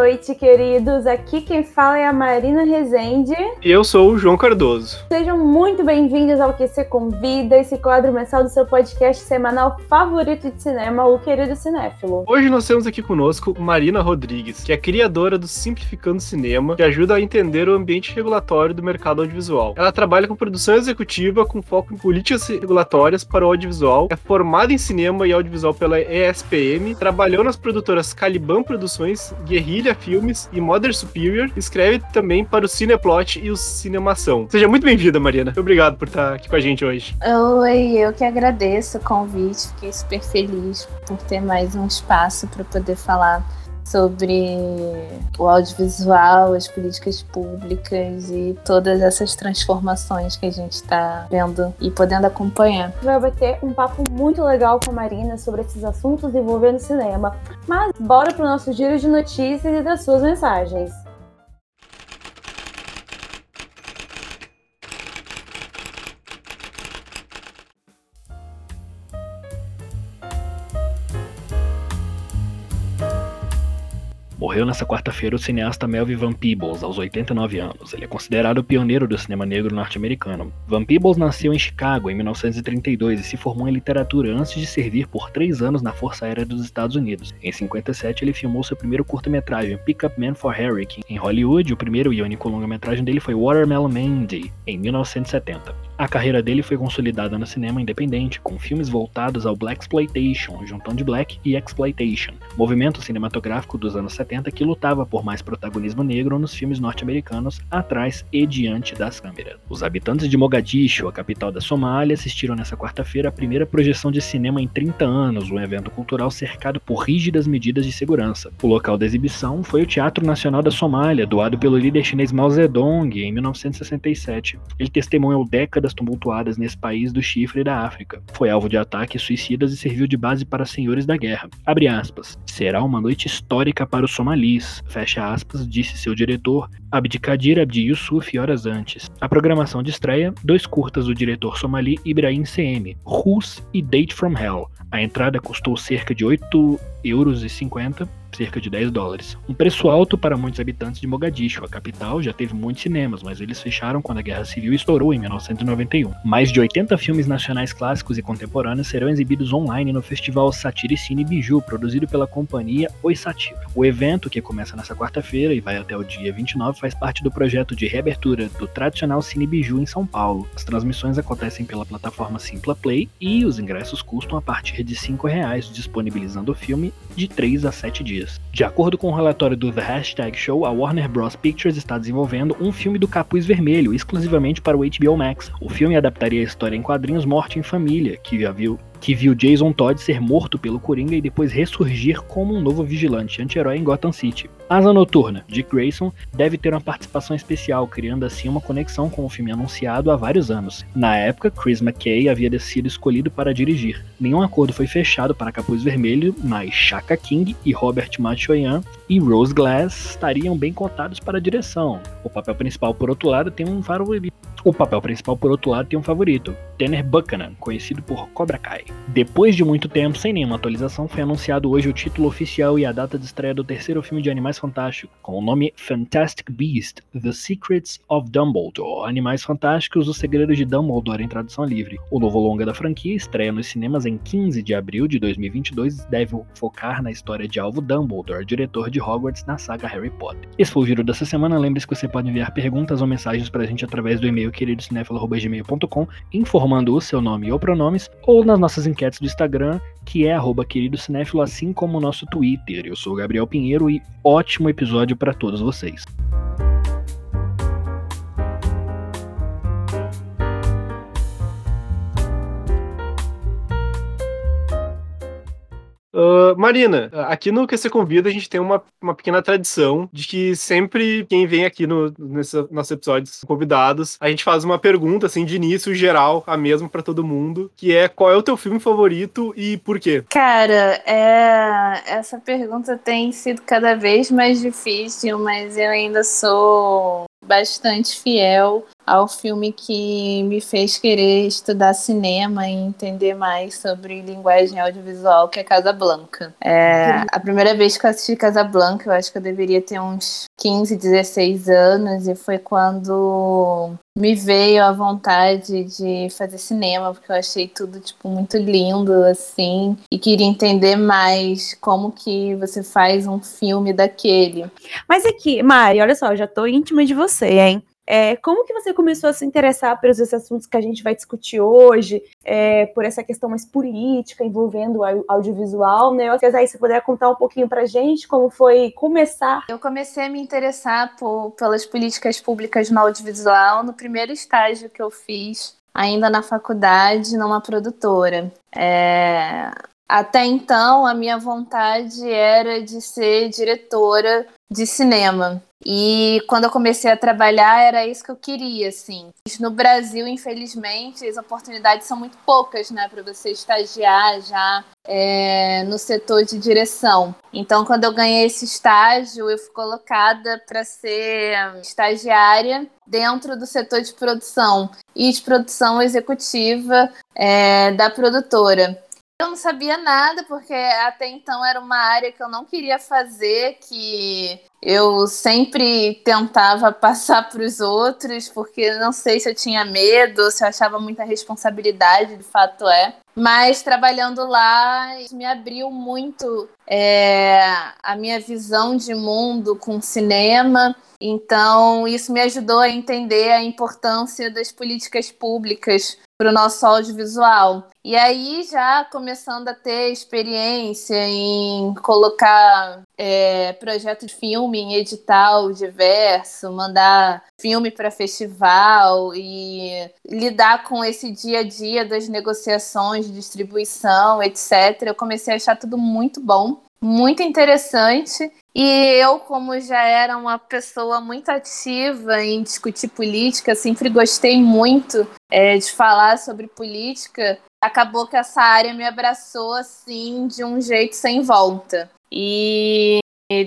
Boa noite, queridos. Aqui quem fala é a Marina Rezende. E eu sou o João Cardoso. Sejam muito bem-vindos ao Que Você Convida, esse quadro mensal do seu podcast semanal favorito de cinema, o Querido Cinéfilo. Hoje nós temos aqui conosco Marina Rodrigues, que é criadora do Simplificando Cinema, que ajuda a entender o ambiente regulatório do mercado audiovisual. Ela trabalha com produção executiva com foco em políticas regulatórias para o audiovisual, é formada em cinema e audiovisual pela ESPM, trabalhou nas produtoras Caliban Produções, Guerrilha Filmes e Mother Superior. Escreve também para o Cineplot e o Cinemação. Seja muito bem-vinda, Mariana. Obrigado por estar aqui com a gente hoje. Oi, eu que agradeço o convite. Fiquei super feliz por ter mais um espaço para poder falar sobre o audiovisual, as políticas públicas e todas essas transformações que a gente está vendo e podendo acompanhar. Vai bater um papo muito legal com a Marina sobre esses assuntos envolvendo cinema. Mas bora pro nosso giro de notícias e das suas mensagens. Morreu nesta quarta-feira o cineasta Melvin Van Peebles, aos 89 anos. Ele é considerado o pioneiro do cinema negro norte-americano. Van Peebles nasceu em Chicago em 1932 e se formou em literatura antes de servir por três anos na Força Aérea dos Estados Unidos. Em 57, ele filmou seu primeiro curta-metragem, Pick Up Man for Harry. Em Hollywood, o primeiro e único longa-metragem dele foi Watermelon Mandy, em 1970. A carreira dele foi consolidada no cinema independente, com filmes voltados ao Black Exploitation, juntão de Black e Exploitation, movimento cinematográfico dos anos 70 que lutava por mais protagonismo negro nos filmes norte-americanos, atrás e diante das câmeras. Os habitantes de Mogadishu, a capital da Somália, assistiram nessa quarta-feira a primeira projeção de cinema em 30 anos, um evento cultural cercado por rígidas medidas de segurança. O local da exibição foi o Teatro Nacional da Somália, doado pelo líder chinês Mao Zedong em 1967. Ele testemunhou décadas tumultuadas nesse país do chifre da África. Foi alvo de ataques suicidas e serviu de base para senhores da guerra. Abre aspas. Será uma noite histórica para os somalis, fecha aspas, disse seu diretor Abdikadir Abdi Yusuf horas antes. A programação de estreia, dois curtas do diretor somali Ibrahim CM, Rus e Date from Hell. A entrada custou cerca de 8,50 euros cerca de 10 dólares. Um preço alto para muitos habitantes de Mogadishu. A capital já teve muitos cinemas, mas eles fecharam quando a Guerra Civil estourou em 1991. Mais de 80 filmes nacionais clássicos e contemporâneos serão exibidos online no festival Satire Cine Biju, produzido pela companhia Oi. O evento, que começa nessa quarta-feira e vai até o dia 29, faz parte do projeto de reabertura do tradicional Cine Biju em São Paulo. As transmissões acontecem pela plataforma Simpla Play e os ingressos custam a partir de R$ 5,00, disponibilizando o filme de 3 a 7 dias De acordo com o um relatório do The Hashtag Show, a Warner Bros. Pictures está desenvolvendo um filme do Capuz Vermelho, exclusivamente para o HBO Max. O filme adaptaria a história em quadrinhos Morte em Família, que já viu que viu Jason Todd ser morto pelo Coringa e depois ressurgir como um novo vigilante anti-herói em Gotham City. Asa Noturna, Dick Grayson, deve ter uma participação especial, criando assim uma conexão com o filme anunciado há vários anos. Na época, Chris McKay havia sido escolhido para dirigir. Nenhum acordo foi fechado para Capuz Vermelho, mas Chaka King e Robert Machoyan e Rose Glass estariam bem cotados para a direção. O papel principal, por outro lado, tem um favorito. O papel principal, por outro lado, tem um favorito, Tanner Buchanan, conhecido por Cobra Kai. Depois de muito tempo, sem nenhuma atualização, foi anunciado hoje o título oficial e a data de estreia do terceiro filme de Animais Fantásticos, com o nome Fantastic Beast: The Secrets of Dumbledore. Animais Fantásticos: Os Segredos de Dumbledore em tradução livre. O novo longa da franquia estreia nos cinemas em 15 de abril de 2022 e deve focar na história de Alvo Dumbledore, diretor de Hogwarts na saga Harry Potter. Esse foi o giro dessa semana. Lembre-se que você pode enviar perguntas ou mensagens pra gente através do e-mail queridocinéfilo.gmail.com, informando o seu nome ou pronomes, ou nas nossas enquetes do Instagram, que é arroba queridocinéfilo, assim como o nosso Twitter. Eu sou o Gabriel Pinheiro e ótimo episódio para todos vocês. Uh, Marina, aqui no Que Você Convida a gente tem uma, uma pequena tradição de que sempre quem vem aqui no, nesse nossos episódios convidados, a gente faz uma pergunta assim de início geral, a mesma para todo mundo, que é qual é o teu filme favorito e por quê? Cara, é... essa pergunta tem sido cada vez mais difícil, mas eu ainda sou bastante fiel ao filme que me fez querer estudar cinema e entender mais sobre linguagem audiovisual, que é Casa Blanca. É, a primeira vez que eu assisti Casa Blanca, eu acho que eu deveria ter uns 15, 16 anos, e foi quando me veio a vontade de fazer cinema, porque eu achei tudo tipo muito lindo assim, e queria entender mais como que você faz um filme daquele. Mas aqui, Mari, olha só, eu já tô íntima de você, hein? É, como que você começou a se interessar pelos esses assuntos que a gente vai discutir hoje, é, por essa questão mais política envolvendo o audiovisual, né? Se aí você puder contar um pouquinho pra gente como foi começar. Eu comecei a me interessar por, pelas políticas públicas no audiovisual no primeiro estágio que eu fiz, ainda na faculdade, numa produtora. É, até então, a minha vontade era de ser diretora de cinema. E quando eu comecei a trabalhar, era isso que eu queria, assim. No Brasil, infelizmente, as oportunidades são muito poucas, né, para você estagiar já é, no setor de direção. Então, quando eu ganhei esse estágio, eu fui colocada para ser estagiária dentro do setor de produção e de produção executiva é, da produtora. Eu não sabia nada, porque até então era uma área que eu não queria fazer, que eu sempre tentava passar para os outros, porque não sei se eu tinha medo, se eu achava muita responsabilidade, de fato é. Mas trabalhando lá, me abriu muito é, a minha visão de mundo com cinema. Então, isso me ajudou a entender a importância das políticas públicas para o nosso audiovisual. E aí, já começando a ter experiência em colocar é, projeto de filme em edital diverso, mandar filme para festival e lidar com esse dia a dia das negociações distribuição, etc. Eu comecei a achar tudo muito bom muito interessante. E eu, como já era uma pessoa muito ativa em discutir política, sempre gostei muito é, de falar sobre política, acabou que essa área me abraçou assim de um jeito sem volta. E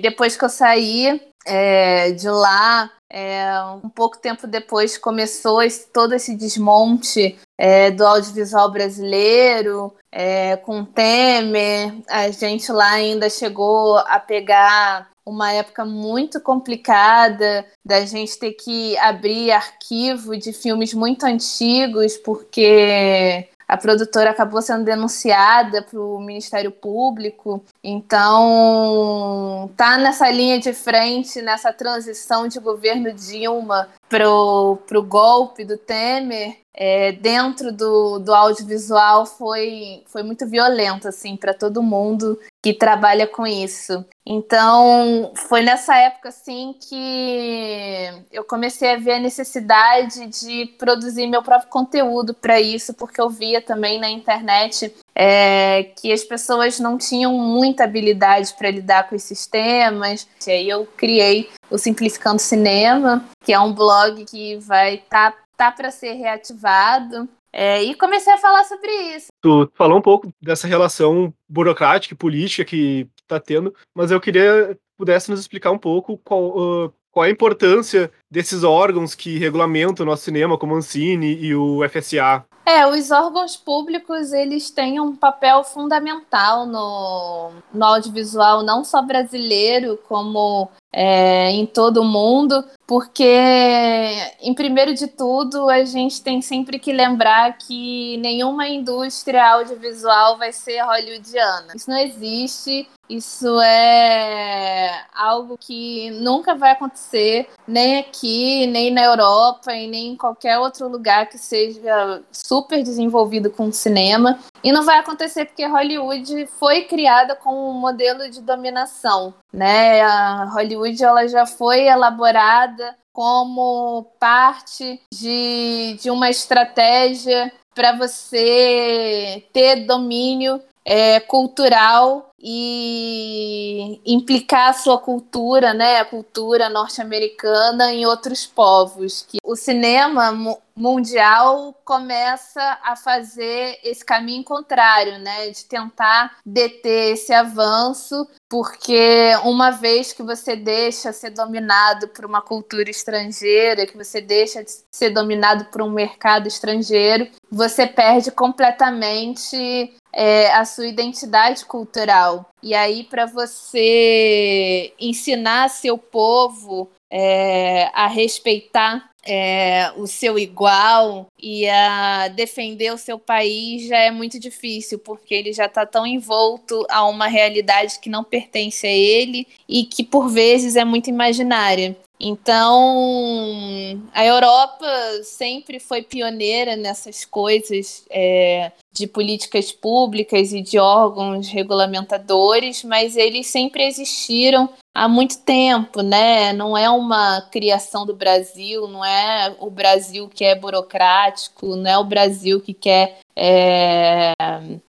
depois que eu saí é, de lá, é, um pouco tempo depois começou esse, todo esse desmonte é, do audiovisual brasileiro, é, com Temer. A gente lá ainda chegou a pegar uma época muito complicada da gente ter que abrir arquivo de filmes muito antigos, porque a produtora acabou sendo denunciada para o Ministério Público. Então, tá nessa linha de frente, nessa transição de governo Dilma para o golpe do Temer, é, dentro do, do audiovisual foi, foi muito violento assim para todo mundo que trabalha com isso. Então foi nessa época assim que eu comecei a ver a necessidade de produzir meu próprio conteúdo para isso, porque eu via também na internet é, que as pessoas não tinham muita habilidade para lidar com esses temas. E aí eu criei o Simplificando Cinema, que é um blog que vai estar tá tá para ser reativado. É, e comecei a falar sobre isso. Tu falou um pouco dessa relação burocrática e política que está tendo, mas eu queria que pudesse nos explicar um pouco qual, uh, qual a importância desses órgãos que regulamentam o nosso cinema, como o Ancine e o FSA. É, os órgãos públicos, eles têm um papel fundamental no, no audiovisual, não só brasileiro, como é, em todo o mundo, porque, em primeiro de tudo, a gente tem sempre que lembrar que nenhuma indústria audiovisual vai ser hollywoodiana. Isso não existe, isso é algo que nunca vai acontecer, nem aqui, nem na Europa, e nem em qualquer outro lugar que seja super desenvolvido com cinema. E não vai acontecer porque Hollywood foi criada como um modelo de dominação, né? A Hollywood ela já foi elaborada como parte de, de uma estratégia para você ter domínio é, cultural e implicar a sua cultura, né, a cultura norte-americana em outros povos. Que o cinema mundial começa a fazer esse caminho contrário, né, de tentar deter esse avanço, porque uma vez que você deixa ser dominado por uma cultura estrangeira, que você deixa de ser dominado por um mercado estrangeiro, você perde completamente é, a sua identidade cultural. E aí, para você ensinar seu povo é, a respeitar é, o seu igual e a defender o seu país já é muito difícil, porque ele já está tão envolto a uma realidade que não pertence a ele e que por vezes é muito imaginária. Então, a Europa sempre foi pioneira nessas coisas é, de políticas públicas e de órgãos regulamentadores, mas eles sempre existiram há muito tempo, né? Não é uma criação do Brasil, não é o Brasil que é burocrático, não é o Brasil que quer é,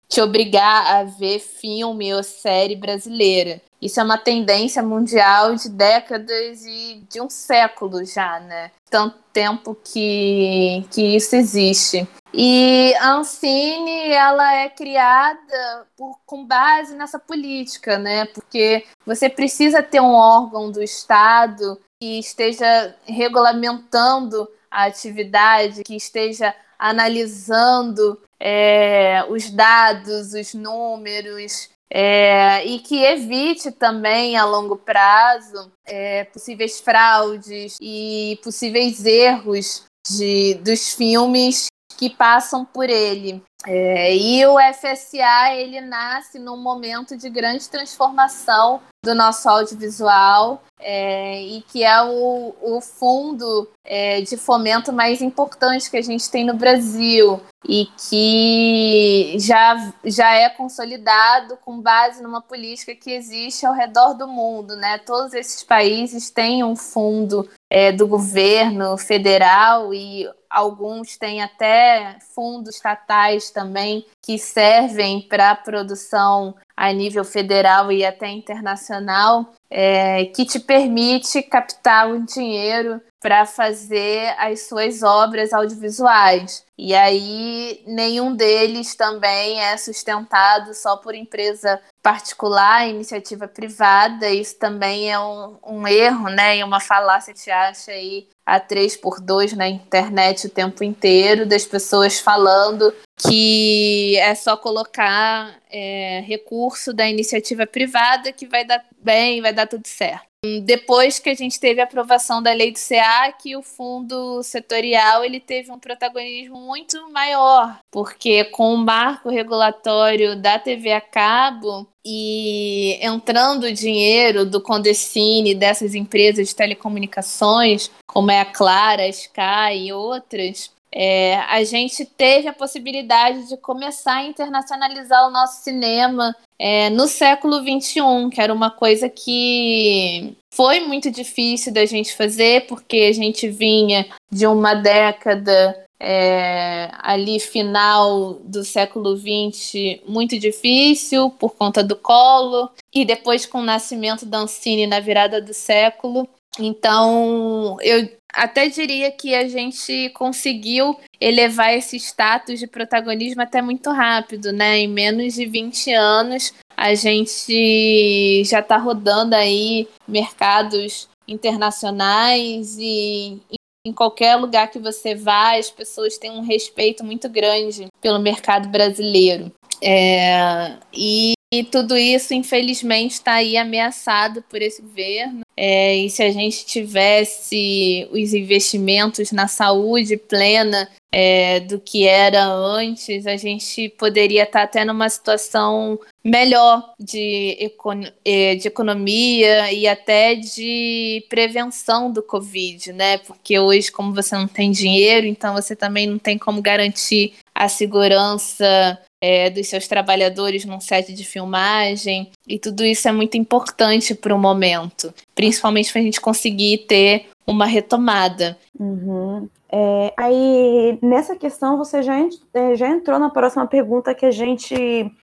te obrigar a ver filme ou série brasileira. Isso é uma tendência mundial de décadas e de um século já, né? Tanto tempo que, que isso existe. E a Ancine, ela é criada por, com base nessa política, né? Porque você precisa ter um órgão do Estado que esteja regulamentando a atividade, que esteja analisando é, os dados, os números, é, e que evite também a longo prazo é, possíveis fraudes e possíveis erros de, dos filmes que passam por ele. É, e o FSA ele nasce num momento de grande transformação do nosso audiovisual é, e que é o, o fundo é, de fomento mais importante que a gente tem no Brasil e que já, já é consolidado com base numa política que existe ao redor do mundo. Né? Todos esses países têm um fundo é, do governo federal e alguns têm até fundos estatais também que servem para produção a nível federal e até internacional, é, que te permite captar o dinheiro para fazer as suas obras audiovisuais. E aí, nenhum deles também é sustentado só por empresa particular, iniciativa privada. Isso também é um, um erro, né? E uma falácia se acha aí a 3 por 2 na internet o tempo inteiro, das pessoas falando que é só colocar é, recurso da iniciativa privada que vai dar bem, vai dar tudo certo. Depois que a gente teve a aprovação da lei do CA, que o fundo setorial ele teve um protagonismo muito maior, porque com o marco regulatório da TV a cabo e entrando dinheiro do Condecine, dessas empresas de telecomunicações, como é a Clara, a Sky e outras, é, a gente teve a possibilidade de começar a internacionalizar o nosso cinema é, no século XXI, que era uma coisa que foi muito difícil da gente fazer, porque a gente vinha de uma década é, ali final do século XX muito difícil por conta do colo e depois com o nascimento da Ancine na virada do século. Então eu até diria que a gente conseguiu elevar esse status de protagonismo até muito rápido, né? Em menos de 20 anos, a gente já está rodando aí mercados internacionais e em qualquer lugar que você vá, as pessoas têm um respeito muito grande pelo mercado brasileiro. É, e e tudo isso, infelizmente, está aí ameaçado por esse governo. É, e se a gente tivesse os investimentos na saúde plena é, do que era antes, a gente poderia estar tá até numa situação melhor de, econ é, de economia e até de prevenção do Covid, né? Porque hoje, como você não tem dinheiro, então você também não tem como garantir a segurança é, dos seus trabalhadores num set de filmagem. E tudo isso é muito importante para o momento, principalmente para a gente conseguir ter uma retomada. Uhum. É, aí, nessa questão, você já, é, já entrou na próxima pergunta que a gente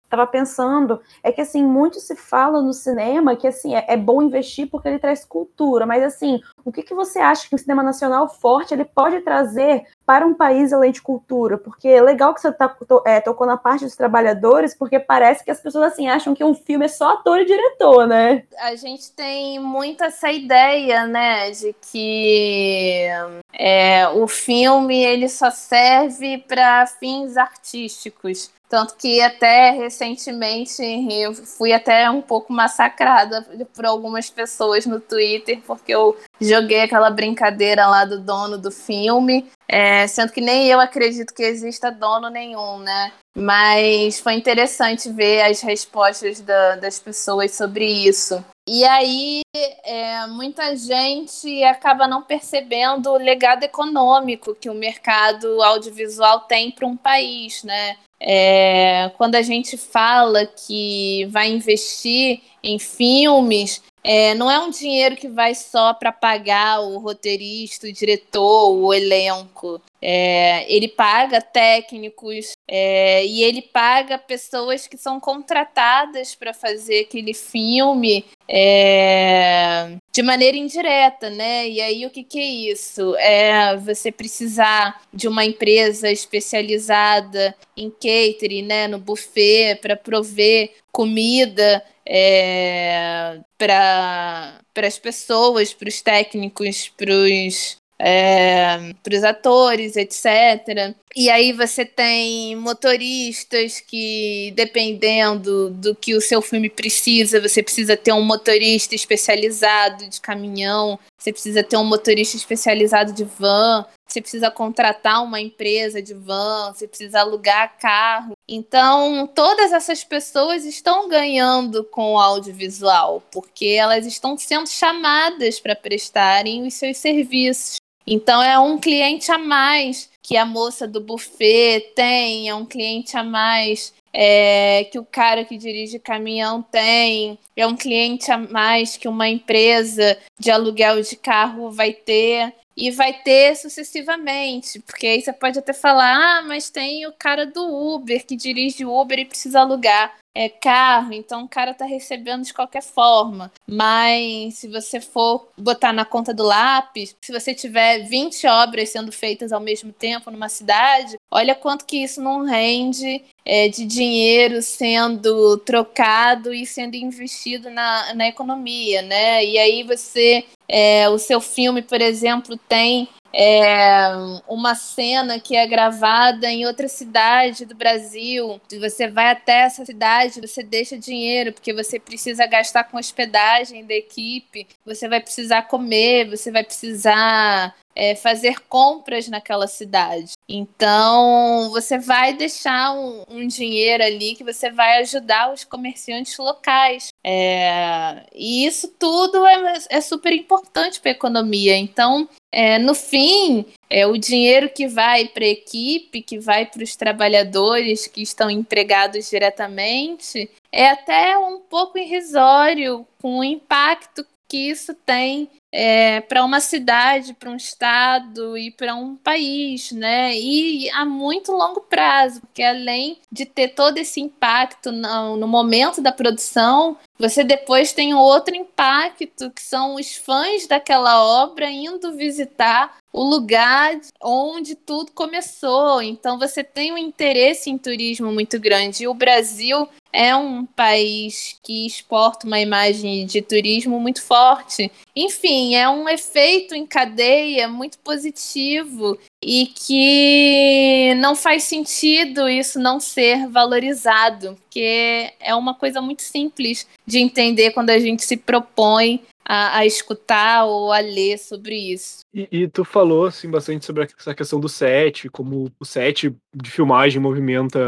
estava pensando. É que, assim, muito se fala no cinema que, assim, é, é, bom investir porque ele traz cultura. Mas, assim, o que, que você acha que o cinema nacional forte ele pode trazer para um país além de cultura? Porque é legal que você tá, to, é, tocou na parte dos trabalhadores, porque parece que as pessoas assim acham que um filme é só ator e diretor, né? A gente tem muito essa ideia, né, de que é, o filme ele só serve para fins artísticos. Tanto que até recentemente eu fui até um pouco massacrada por algumas pessoas no Twitter, porque eu joguei aquela brincadeira lá do dono do filme, é, sendo que nem eu acredito que exista dono nenhum, né? Mas foi interessante ver as respostas da, das pessoas sobre isso. E aí, é, muita gente acaba não percebendo o legado econômico que o mercado audiovisual tem para um país, né? É, quando a gente fala que vai investir em filmes, é, não é um dinheiro que vai só para pagar o roteirista, o diretor, o elenco. É, ele paga técnicos é, e ele paga pessoas que são contratadas para fazer aquele filme é, de maneira indireta, né? E aí o que, que é isso? É você precisar de uma empresa especializada em catering, né? No buffet para prover comida é, para as pessoas, para os técnicos, para os é, para os atores, etc. E aí você tem motoristas que, dependendo do que o seu filme precisa, você precisa ter um motorista especializado de caminhão, você precisa ter um motorista especializado de van, você precisa contratar uma empresa de van, você precisa alugar carro. Então, todas essas pessoas estão ganhando com o audiovisual, porque elas estão sendo chamadas para prestarem os seus serviços. Então é um cliente a mais que a moça do buffet tem, é um cliente a mais é, que o cara que dirige caminhão tem, é um cliente a mais que uma empresa de aluguel de carro vai ter. E vai ter sucessivamente, porque aí você pode até falar, ah, mas tem o cara do Uber que dirige Uber e precisa alugar é, carro, então o cara tá recebendo de qualquer forma. Mas se você for botar na conta do lápis, se você tiver 20 obras sendo feitas ao mesmo tempo numa cidade, olha quanto que isso não rende é, de dinheiro sendo trocado e sendo investido na, na economia, né? E aí você, é, o seu filme, por exemplo, tem é, uma cena que é gravada em outra cidade do Brasil. Você vai até essa cidade, você deixa dinheiro, porque você precisa gastar com hospedagem da equipe, você vai precisar comer, você vai precisar é, fazer compras naquela cidade. Então, você vai deixar um, um, dinheiro ali que você vai ajudar os comerciantes locais. É, e isso tudo é, é super importante para a economia. Então, é, no fim, é o dinheiro que vai para a equipe, que vai para os trabalhadores que estão empregados diretamente, é até um pouco irrisório com o impacto que isso tem é, para uma cidade, para um estado e para um país, né? E a muito longo prazo, porque além de ter todo esse impacto no, no momento da produção, você depois tem outro impacto, que são os fãs daquela obra indo visitar o lugar onde tudo começou. Então você tem um interesse em turismo muito grande. E o Brasil é um país que exporta uma imagem de turismo muito forte. Enfim, é um efeito em cadeia muito positivo e que não faz sentido isso não ser valorizado, porque é uma coisa muito simples de entender quando a gente se propõe a, a, escutar ou a ler sobre isso. E, e, tu falou assim bastante sobre essa questão do set, como o set de filmagem movimenta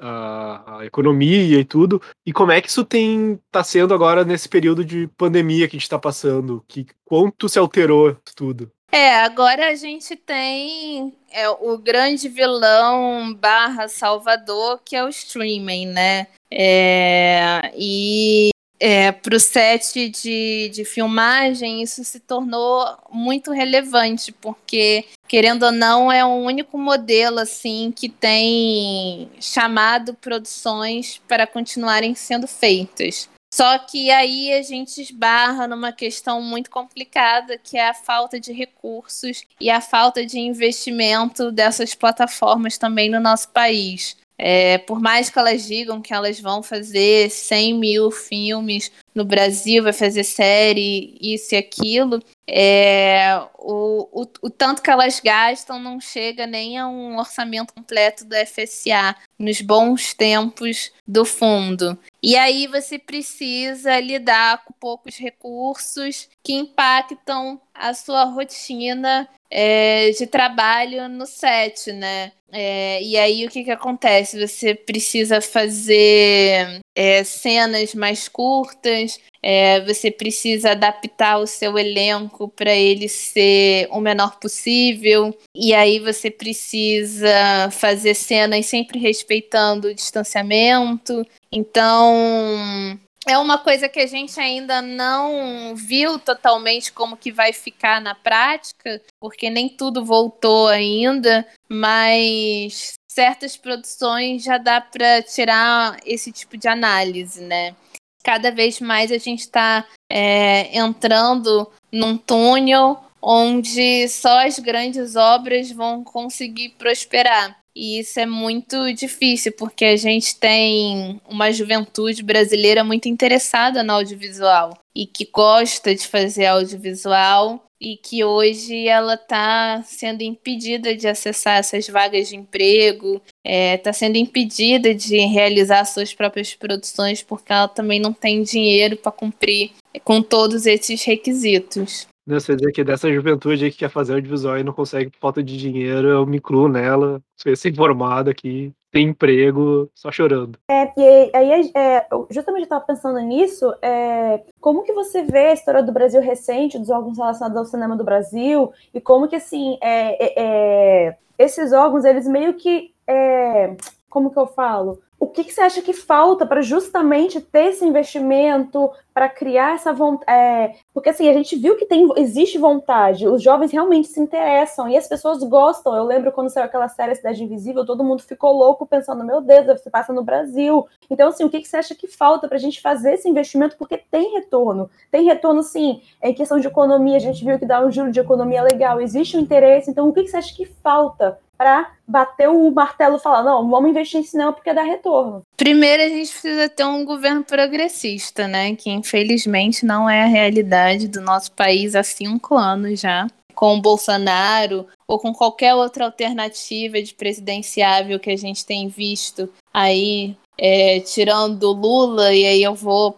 a, a, economia e tudo. E como é que isso tem tá sendo agora nesse período de pandemia que a gente está passando? Que quanto se alterou tudo? É, agora a gente tem é, o grande vilão barra Salvador, que é o streaming, né? É, e é, para o set de, de filmagem, isso se tornou muito relevante, porque, querendo ou não, é o único modelo assim que tem chamado produções para continuarem sendo feitas. Só que aí a gente esbarra numa questão muito complicada, que é a falta de recursos e a falta de investimento dessas plataformas também no nosso país. É, por mais que elas digam que elas vão fazer 100 mil filmes no Brasil, vai fazer série, isso e aquilo, é, o, o, o tanto que elas gastam não chega nem a um orçamento completo do FSA nos bons tempos do fundo. E aí você precisa lidar com poucos recursos que impactam a sua rotina é, de trabalho no set, né? É, e aí o que, que acontece? Você precisa fazer é, cenas mais curtas, é, você precisa adaptar o seu elenco para ele ser o menor possível, e aí você precisa fazer cenas sempre respeitando o distanciamento. Então, é uma coisa que a gente ainda não viu totalmente como que vai ficar na prática, porque nem tudo voltou ainda, mas certas produções já dá para tirar esse tipo de análise, né? Cada vez mais a gente está é, entrando num túnel onde só as grandes obras vão conseguir prosperar. E isso é muito difícil, porque a gente tem uma juventude brasileira muito interessada no audiovisual e que gosta de fazer audiovisual e que hoje ela está sendo impedida de acessar essas vagas de emprego, está é, tá sendo impedida de realizar suas próprias produções porque ela também não tem dinheiro para cumprir com todos esses requisitos. Você dizer que dessa juventude aí que quer fazer audiovisual e não consegue por falta de dinheiro, eu me incluo nela, ser informado aqui, tem emprego, só chorando. É, e aí, é, justamente eu estava pensando nisso, é, como que você vê a história do Brasil recente, dos órgãos relacionados ao cinema do Brasil, e como que, assim, é, é, é esses órgãos, eles meio que, é, como que eu falo? O que, que, você acha que falta para justamente ter esse investimento, para criar essa vontade? É, porque assim, a gente viu que tem, existe vontade, os jovens realmente se interessam e as pessoas gostam. Eu lembro quando saiu aquela série Cidade Invisível, todo mundo ficou louco pensando, meu Deus, você passa no Brasil. Então, assim, o que, que você acha que falta para a gente fazer esse investimento? Porque tem retorno. Tem retorno, sim, em questão de economia, a gente viu que dá um juro de economia legal, existe um interesse. Então, o que, que você acha que falta para bater o martelo e falar: não, vamos investir em cinema porque dá retorno. Primeiro, a gente precisa ter um governo progressista, né? Que infelizmente não é a realidade do nosso país há cinco anos já. Com o Bolsonaro ou com qualquer outra alternativa de presidenciável que a gente tem visto aí, é, tirando Lula, e aí eu vou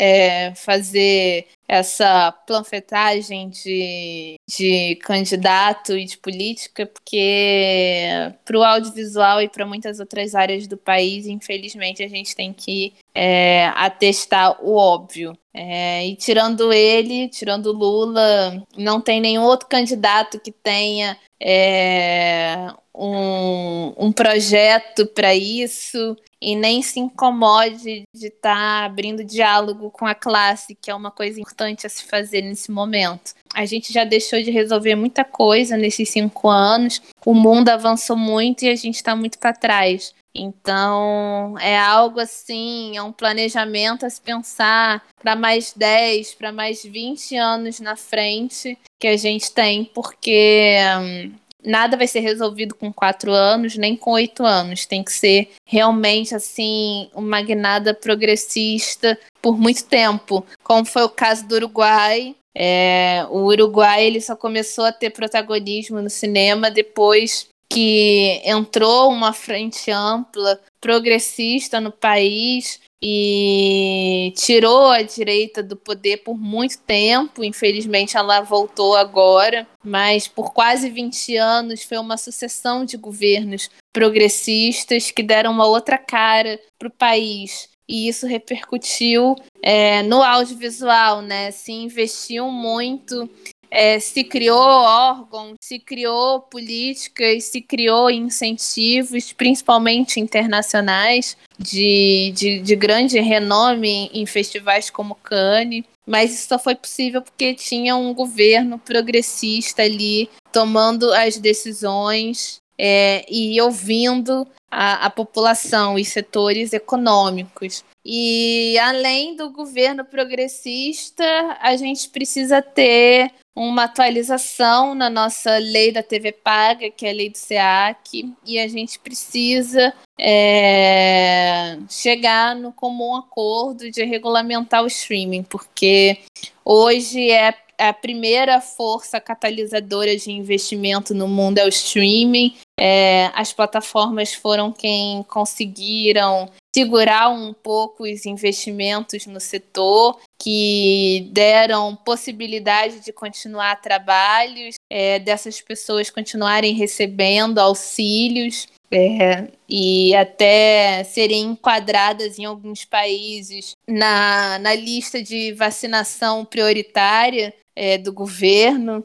é, fazer essa planfetagem de, de candidato e de política, porque para o audiovisual e para muitas outras áreas do país, infelizmente, a gente tem que é, atestar o óbvio. É, e tirando ele, tirando Lula, não tem nenhum outro candidato que tenha é, um, um projeto para isso e nem se incomode de estar tá abrindo diálogo com a classe, que é uma coisa importante a se fazer nesse momento. A gente já deixou de resolver muita coisa nesses cinco anos, o mundo avançou muito e a gente está muito para trás. Então, é algo assim, é um planejamento a se pensar para mais 10, para mais 20 anos na frente que a gente tem, porque. Hum, nada vai ser resolvido com quatro anos, nem com oito anos. Tem que ser realmente assim uma guinada progressista por muito tempo, como foi o caso do Uruguai. É, o Uruguai ele só começou a ter protagonismo no cinema depois que entrou uma frente ampla progressista no país e tirou a direita do poder por muito tempo. Infelizmente, ela voltou agora, mas por quase 20 anos foi uma sucessão de governos progressistas que deram uma outra cara para o país. E isso repercutiu é, no audiovisual, né? Se investiu muito é, se criou órgãos, se criou políticas, se criou incentivos, principalmente internacionais, de, de, de grande renome em festivais como Cannes. Mas isso só foi possível porque tinha um governo progressista ali tomando as decisões é, e ouvindo a, a população e setores econômicos. E além do governo progressista, a gente precisa ter uma atualização na nossa lei da TV paga, que é a lei do SEAC, e a gente precisa é, chegar no comum acordo de regulamentar o streaming, porque hoje é a primeira força catalisadora de investimento no mundo é o streaming. É, as plataformas foram quem conseguiram segurar um pouco os investimentos no setor, que deram possibilidade de continuar trabalhos, é, dessas pessoas continuarem recebendo auxílios. É, e até serem enquadradas em alguns países na, na lista de vacinação prioritária é, do governo.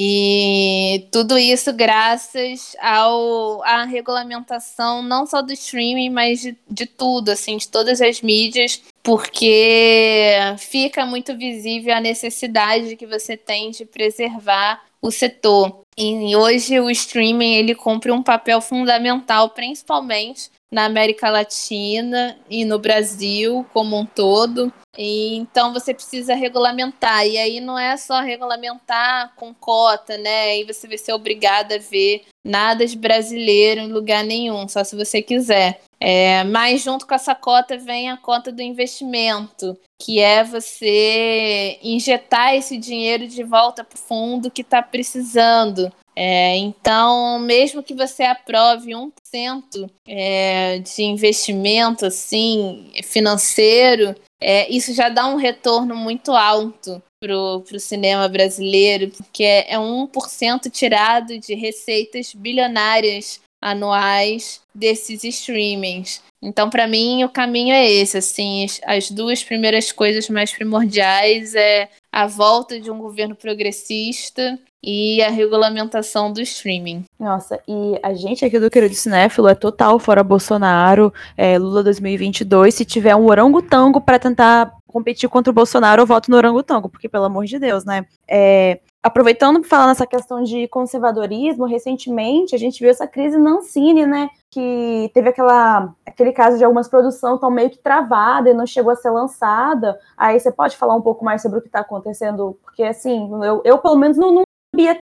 E tudo isso graças ao, à regulamentação não só do streaming, mas de, de tudo, assim, de todas as mídias, porque fica muito visível a necessidade que você tem de preservar o setor. E hoje o streaming ele cumpre um papel fundamental, principalmente na América Latina e no Brasil como um todo. E, então você precisa regulamentar. E aí não é só regulamentar com cota, né? Aí você vai ser obrigado a ver nada de brasileiro em lugar nenhum, só se você quiser. É, mas junto com essa cota vem a cota do investimento, que é você injetar esse dinheiro de volta para o fundo que está precisando. É, então, mesmo que você aprove 1% é, de investimento assim financeiro, é, isso já dá um retorno muito alto para o cinema brasileiro, porque é, é 1% tirado de receitas bilionárias anuais desses streamings. Então, para mim, o caminho é esse. Assim, as duas primeiras coisas mais primordiais é a volta de um governo progressista e a regulamentação do streaming. Nossa, e a gente aqui do Querido Cinéfilo é total fora Bolsonaro, é, Lula 2022. Se tiver um orangotango para tentar competir contra o Bolsonaro, eu voto no orangotango, porque pelo amor de Deus, né? É, aproveitando para falar nessa questão de conservadorismo, recentemente a gente viu essa crise Nancine, né? Que teve aquela, aquele caso de algumas produções estão meio que travada e não chegou a ser lançada. Aí você pode falar um pouco mais sobre o que está acontecendo? Porque assim, eu, eu pelo menos não, não sabia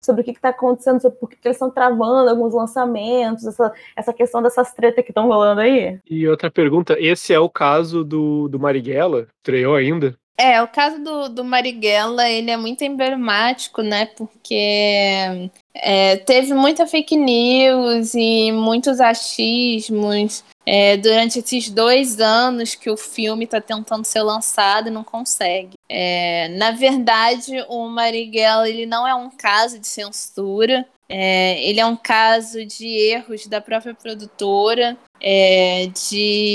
sobre o que está acontecendo, sobre por que, eles estão travando alguns lançamentos, essa, essa questão dessas tretas que estão rolando aí. E outra pergunta, esse é o caso do, do Marighella? Estreou ainda? É, o caso do, do Marighella, ele é muito emblemático, né? Porque é, teve muita fake news e muitos achismos é, durante esses dois anos que o filme está tentando ser lançado e não consegue. É, na verdade, o Marighella ele não é um caso de censura, é, ele é um caso de erros da própria produtora, é, de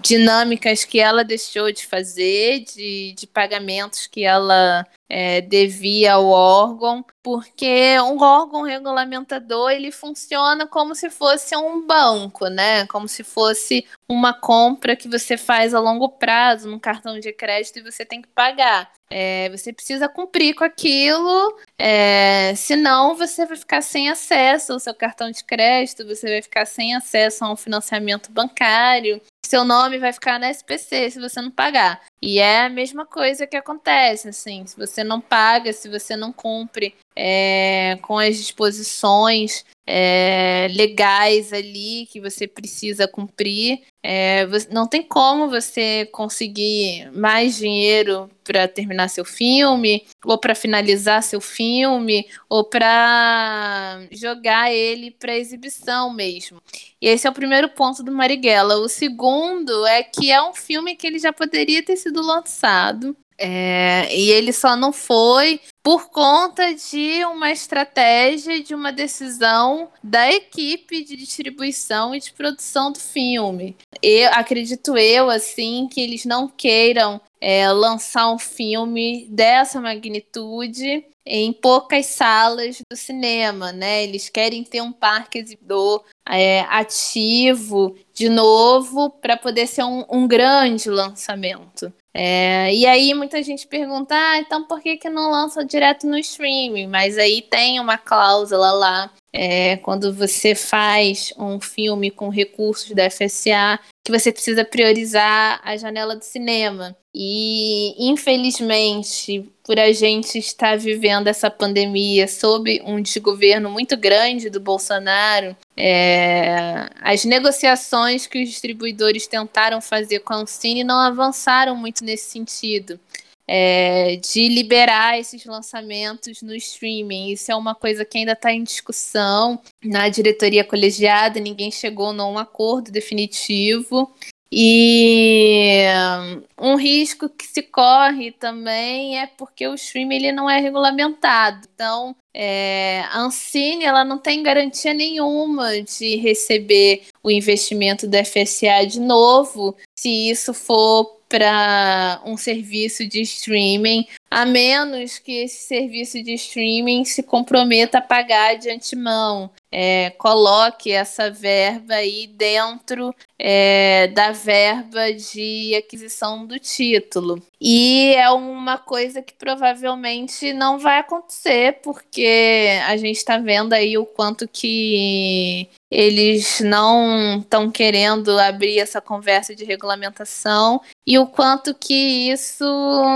dinâmicas que ela deixou de fazer, de, de pagamentos que ela é, devia ao órgão, porque um órgão regulamentador ele funciona como se fosse um banco, né? Como se fosse uma compra que você faz a longo prazo num cartão de crédito e você tem que pagar. É, você precisa cumprir com aquilo, é, senão você vai ficar sem acesso ao seu cartão de crédito, você vai ficar sem acesso a um financiamento bancário, seu nome vai ficar na SPC se você não pagar. E é a mesma coisa que acontece, assim, se você não paga, se você não cumpre é, com as disposições é, legais ali que você precisa cumprir, é, não tem como você conseguir mais dinheiro para terminar seu filme, ou para finalizar seu filme, ou para jogar ele para exibição mesmo. E esse é o primeiro ponto do Marighella. O segundo é que é um filme que ele já poderia ter sido lançado. É, e ele só não foi por conta de uma estratégia, de uma decisão da equipe de distribuição e de produção do filme. Eu acredito eu assim que eles não queiram é, lançar um filme dessa magnitude em poucas salas do cinema, né? Eles querem ter um parque exibidor é, ativo de novo para poder ser um, um grande lançamento. É, e aí muita gente pergunta, ah, então por que, que não lança direto no streaming? Mas aí tem uma cláusula lá, é, quando você faz um filme com recursos da FSA, que você precisa priorizar a janela do cinema. E, infelizmente, por a gente estar vivendo essa pandemia sob um desgoverno muito grande do Bolsonaro, é, as negociações que os distribuidores tentaram fazer com a Ancine não avançaram muito nesse sentido é, de liberar esses lançamentos no streaming. Isso é uma coisa que ainda está em discussão na diretoria colegiada, ninguém chegou num acordo definitivo. E um risco que se corre também é porque o streaming ele não é regulamentado. Então, é, a Ancine ela não tem garantia nenhuma de receber o investimento do FSA de novo, se isso for para um serviço de streaming, a menos que esse serviço de streaming se comprometa a pagar de antemão. É, coloque essa verba aí dentro é, da verba de aquisição do título. E é uma coisa que provavelmente não vai acontecer, porque a gente está vendo aí o quanto que eles não estão querendo abrir essa conversa de regulamentação e o quanto que isso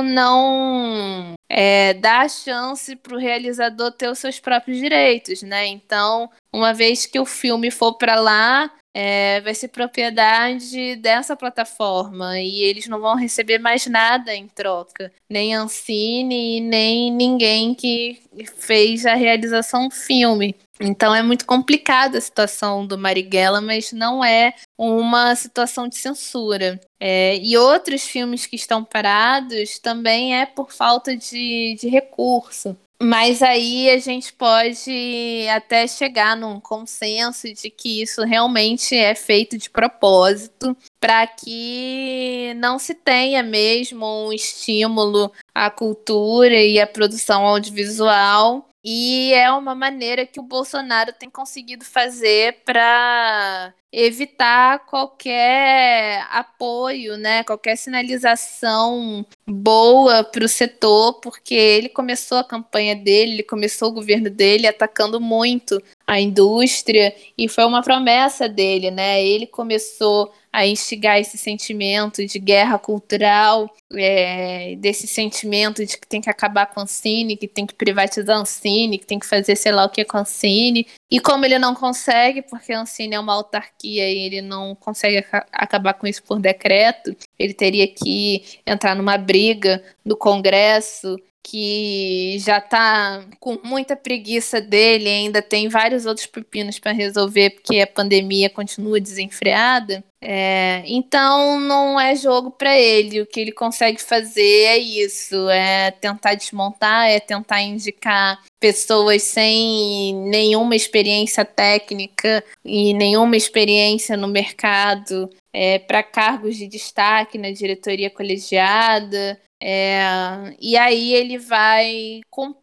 não é, dá chance para o realizador ter os seus próprios direitos, né? Então, uma vez que o filme for para lá, é, vai ser propriedade dessa plataforma e eles não vão receber mais nada em troca, nem Ancine, nem ninguém que fez a realização do filme. Então é muito complicada a situação do Marighella, mas não é uma situação de censura. É, e outros filmes que estão parados também é por falta de, de recurso. Mas aí a gente pode até chegar num consenso de que isso realmente é feito de propósito para que não se tenha mesmo um estímulo à cultura e à produção audiovisual e é uma maneira que o Bolsonaro tem conseguido fazer para evitar qualquer apoio, né, qualquer sinalização boa para o setor, porque ele começou a campanha dele, ele começou o governo dele atacando muito a indústria e foi uma promessa dele, né? Ele começou a instigar esse sentimento de guerra cultural, é, desse sentimento de que tem que acabar com a Ancine, que tem que privatizar a Ancine, que tem que fazer sei lá o que com a Ancine. E como ele não consegue, porque a Ancine é uma autarquia e ele não consegue acabar com isso por decreto, ele teria que entrar numa briga no Congresso que já tá com muita preguiça dele, ainda tem vários outros pepinos para resolver, porque a pandemia continua desenfreada. É, então não é jogo para ele. O que ele consegue fazer é isso: é tentar desmontar, é tentar indicar pessoas sem nenhuma experiência técnica e nenhuma experiência no mercado é, para cargos de destaque na diretoria colegiada. É, e aí ele vai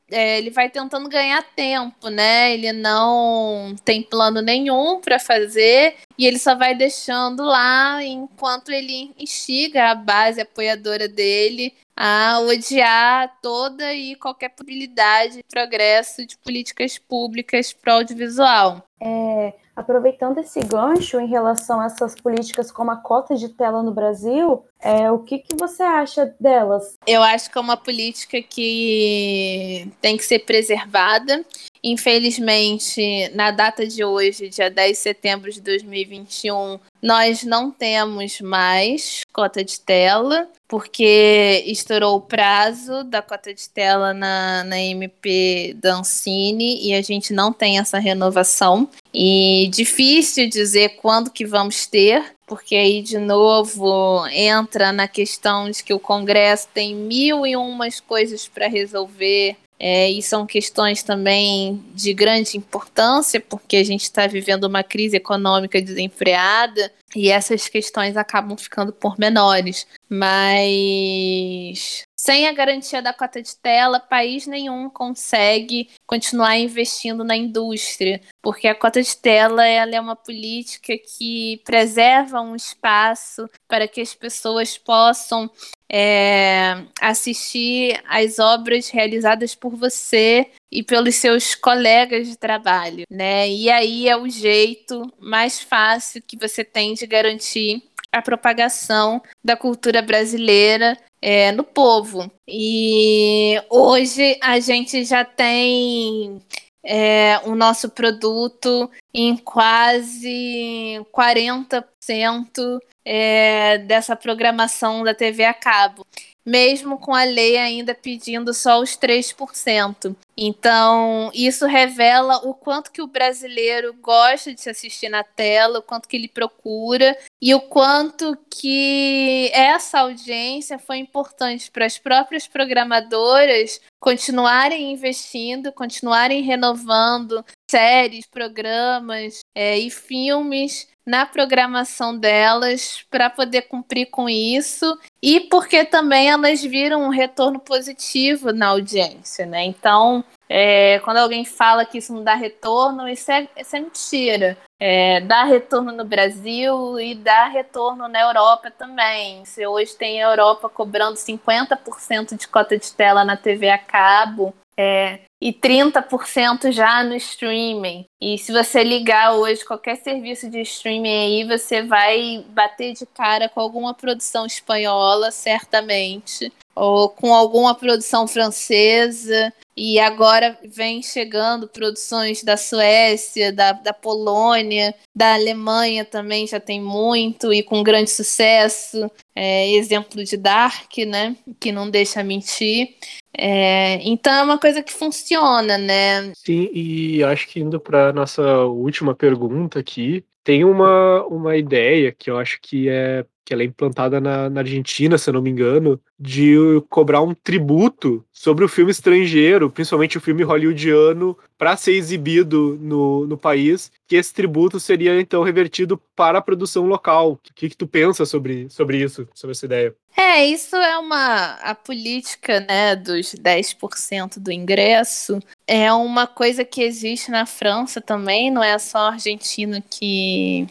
é, ele vai tentando ganhar tempo, né? Ele não tem plano nenhum para fazer e ele só vai deixando lá enquanto ele instiga a base apoiadora dele a odiar toda e qualquer possibilidade de progresso de políticas públicas para o audiovisual. É, aproveitando esse gancho em relação a essas políticas como a cota de tela no Brasil, é, o que, que você acha delas? Eu acho que é uma política que tem que ser preservada. Infelizmente, na data de hoje, dia 10 de setembro de 2021, nós não temos mais cota de tela, porque estourou o prazo da cota de tela na, na MP da Ancine e a gente não tem essa renovação. E difícil dizer quando que vamos ter, porque aí de novo entra na questão de que o Congresso tem mil e umas coisas para resolver é, e são questões também de grande importância, porque a gente está vivendo uma crise econômica desenfreada e essas questões acabam ficando por menores. Mas sem a garantia da cota de tela, país nenhum consegue continuar investindo na indústria, porque a cota de tela ela é uma política que preserva um espaço para que as pessoas possam é, assistir às obras realizadas por você e pelos seus colegas de trabalho, né? E aí é o jeito mais fácil que você tem de garantir a propagação da cultura brasileira é, no povo. E hoje a gente já tem é, o nosso produto em quase 40% é, dessa programação da TV a cabo mesmo com a lei ainda pedindo só os 3%. Então, isso revela o quanto que o brasileiro gosta de se assistir na tela, o quanto que ele procura e o quanto que essa audiência foi importante para as próprias programadoras continuarem investindo, continuarem renovando séries, programas é, e filmes na programação delas para poder cumprir com isso e porque também elas viram um retorno positivo na audiência, né? Então, é, quando alguém fala que isso não dá retorno, isso é, isso é mentira. É, dá retorno no Brasil e dá retorno na Europa também. Se hoje tem a Europa cobrando 50% de cota de tela na TV a cabo, é, e 30% já no streaming. E se você ligar hoje qualquer serviço de streaming aí, você vai bater de cara com alguma produção espanhola, certamente, ou com alguma produção francesa. E agora vem chegando produções da Suécia, da, da Polônia, da Alemanha também já tem muito e com grande sucesso. É, exemplo de Dark, né? Que não deixa mentir. É, então é uma coisa que funciona, né? Sim, e acho que indo para nossa última pergunta aqui, tem uma, uma ideia que eu acho que é que ela é implantada na, na, Argentina, se eu não me engano, de cobrar um tributo sobre o filme estrangeiro, principalmente o filme hollywoodiano, para ser exibido no, no país, que esse tributo seria então revertido para a produção local. O que, que tu pensa sobre, sobre isso, sobre essa ideia? É, isso é uma a política, né, dos 10% do ingresso. É uma coisa que existe na França também, não é só a Argentina que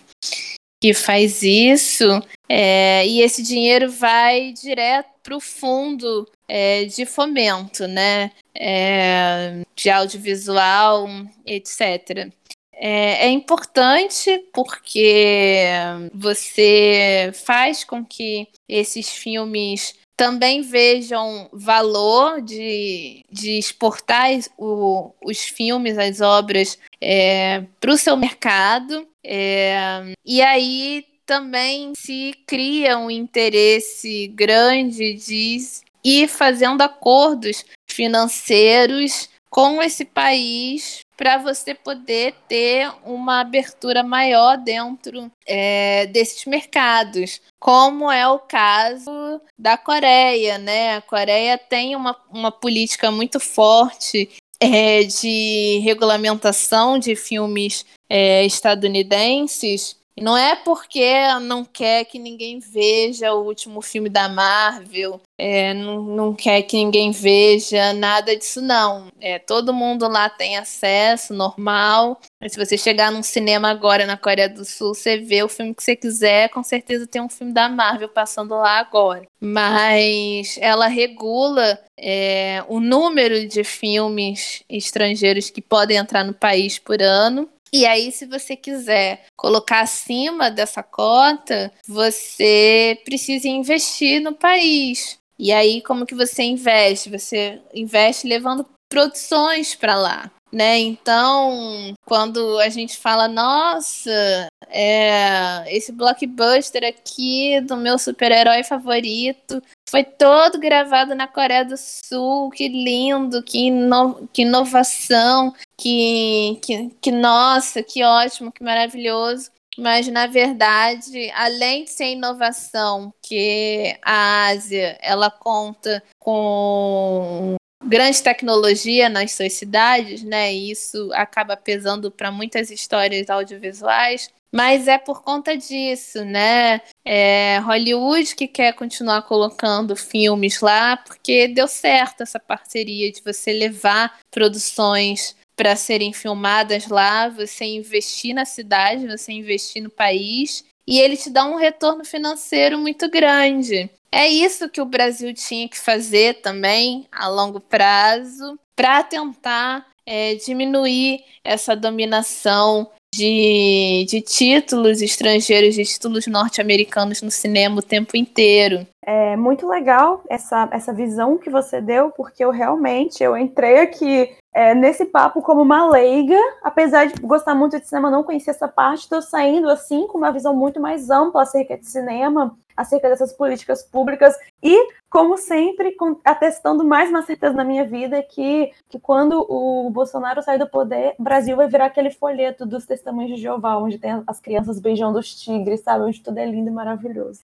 que faz isso, é, e esse dinheiro vai direto para o fundo é, de fomento, né? É, de audiovisual, etc. É, é, importante porque você faz com que esses filmes também vejam valor de, de exportar o, os filmes, as obras é, para o seu mercado. É, e aí também se cria um interesse grande de ir fazendo acordos financeiros com esse país para você poder ter uma abertura maior dentro é, desses mercados, como é o caso da Coreia, né? A Coreia tem uma, uma política muito forte é, de regulamentação de filmes é, estadunidenses não é porque não quer que ninguém veja o último filme da Marvel, é, não, não quer que ninguém veja nada disso, não. É, todo mundo lá tem acesso normal. Mas se você chegar num cinema agora na Coreia do Sul, você vê o filme que você quiser, com certeza tem um filme da Marvel passando lá agora. Mas ela regula é, o número de filmes estrangeiros que podem entrar no país por ano e aí, se você quiser colocar acima dessa cota, você precisa investir no país. E aí, como que você investe? Você investe levando produções para lá. Né? Então, quando a gente fala, nossa, é, esse blockbuster aqui do meu super-herói favorito foi todo gravado na Coreia do Sul, que lindo, que, ino que inovação, que, que, que nossa, que ótimo, que maravilhoso. Mas, na verdade, além de ser inovação, que a Ásia ela conta com grande tecnologia nas suas cidades, né? E isso acaba pesando para muitas histórias audiovisuais. Mas é por conta disso, né? É Hollywood que quer continuar colocando filmes lá, porque deu certo essa parceria de você levar produções para serem filmadas lá, você investir na cidade, você investir no país, e ele te dá um retorno financeiro muito grande. É isso que o Brasil tinha que fazer também a longo prazo para tentar é, diminuir essa dominação de, de títulos estrangeiros, de títulos norte-americanos no cinema o tempo inteiro. É muito legal essa, essa visão que você deu, porque eu realmente eu entrei aqui é, nesse papo como uma leiga, apesar de gostar muito de cinema, não conhecer essa parte, estou saindo assim com uma visão muito mais ampla acerca de cinema, acerca dessas políticas públicas e, como sempre, atestando mais uma certeza na minha vida que, que quando o Bolsonaro sair do poder, o Brasil vai virar aquele folheto dos testemunhos de Jeová, onde tem as crianças beijando os tigres, sabe? Onde tudo é lindo e maravilhoso.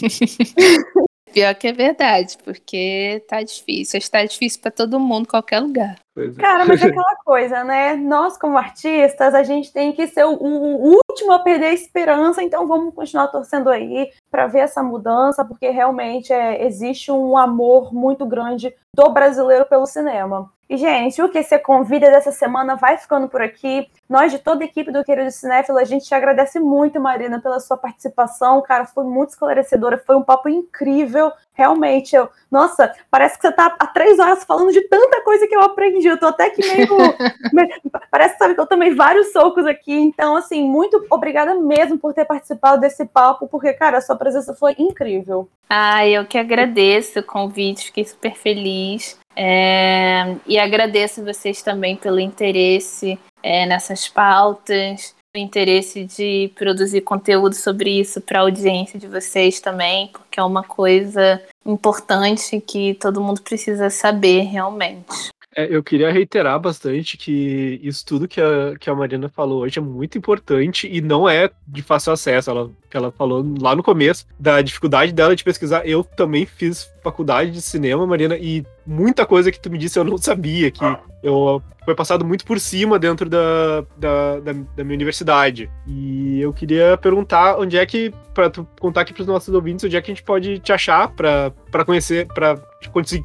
Pior que é verdade, porque tá difícil. Está difícil para todo mundo, qualquer lugar. É. Cara, mas é aquela coisa, né? Nós, como artistas, a gente tem que ser o, o último a perder a esperança, então vamos continuar torcendo aí para ver essa mudança, porque realmente é, existe um amor muito grande do brasileiro pelo cinema. E, gente, o que você convida dessa semana vai ficando por aqui. Nós, de toda a equipe do Querido Cinéfilo, a gente te agradece muito, Marina, pela sua participação. Cara, foi muito esclarecedora, foi um papo incrível. Realmente, eu. Nossa, parece que você tá há três horas falando de tanta coisa que eu aprendi. Eu tô até que meio. parece sabe, que eu tomei vários socos aqui. Então, assim, muito obrigada mesmo por ter participado desse papo, porque, cara, a sua presença foi incrível. Ah, eu que agradeço o convite, fiquei super feliz. É, e agradeço vocês também pelo interesse é, nessas pautas, o interesse de produzir conteúdo sobre isso para a audiência de vocês também, porque é uma coisa importante que todo mundo precisa saber realmente. É, eu queria reiterar bastante que isso tudo que a, que a Marina falou hoje é muito importante e não é de fácil acesso. Ela, ela falou lá no começo da dificuldade dela de pesquisar. Eu também fiz faculdade de cinema, Marina, e muita coisa que tu me disse eu não sabia, que eu foi passado muito por cima dentro da, da, da, da minha universidade. E eu queria perguntar onde é que, para tu contar aqui para os nossos ouvintes, onde é que a gente pode te achar para conhecer, para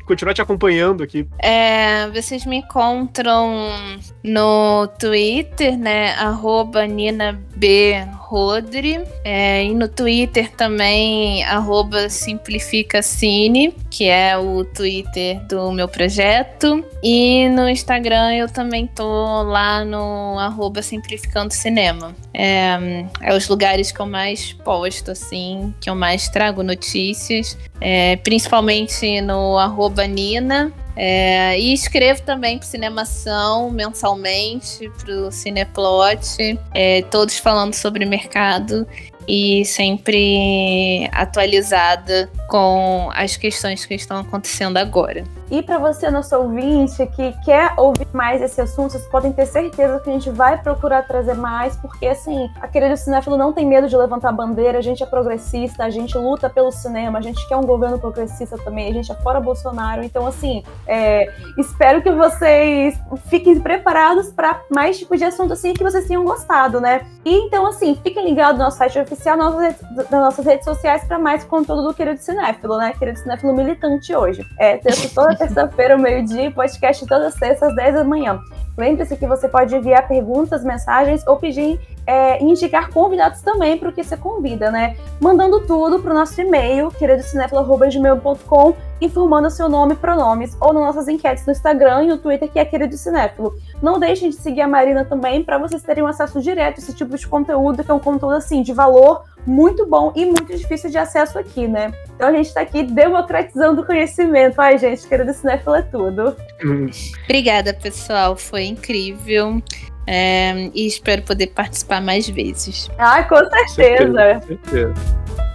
continuar te acompanhando aqui. É, vocês me encontram no Twitter, né? Arroba Nina B. Rodri. É, e no Twitter também, arroba Simplificacine, que é o Twitter do meu projeto. E no Instagram eu também tô lá no arroba Simplificando Cinema. É, é os lugares que eu mais posto, assim, que eu mais trago notícias. É, principalmente no arroba Nina, é, e escrevo também para Cinemação mensalmente, para o Cineplot, é, todos falando sobre mercado e sempre atualizada com as questões que estão acontecendo agora. E para você, nosso ouvinte, que quer ouvir mais esse assunto, vocês podem ter certeza que a gente vai procurar trazer mais, porque assim, a querida cinéfilo não tem medo de levantar bandeira, a gente é progressista, a gente luta pelo cinema, a gente quer um governo progressista também, a gente é fora Bolsonaro, então assim, é, espero que vocês fiquem preparados para mais tipo de assunto assim que vocês tenham gostado, né? E então assim, fiquem ligados no nosso site oficial, nas nossas redes, nossas redes sociais para mais conteúdo do querido cinéfilo, né? Querido cinéfilo militante hoje. É, toda terça-feira, meio-dia, podcast todas as terças, às 10 da manhã. Lembre-se que você pode enviar perguntas, mensagens ou pedir é, indicar convidados também para o que você convida, né? Mandando tudo para o nosso e-mail, queridocinéfilo.com, informando seu nome e pronomes, ou nas nossas enquetes no Instagram e no Twitter, que é Querido Cinéfilo. Não deixem de seguir a Marina também, para vocês terem um acesso direto a esse tipo de conteúdo, que é um conteúdo, assim, de valor muito bom e muito difícil de acesso aqui, né? Então a gente está aqui democratizando o conhecimento. Ai, gente, Querido Cinéfilo é tudo. Obrigada, pessoal. Foi incrível. É, e espero poder participar mais vezes. Ah, com certeza. Com certeza. A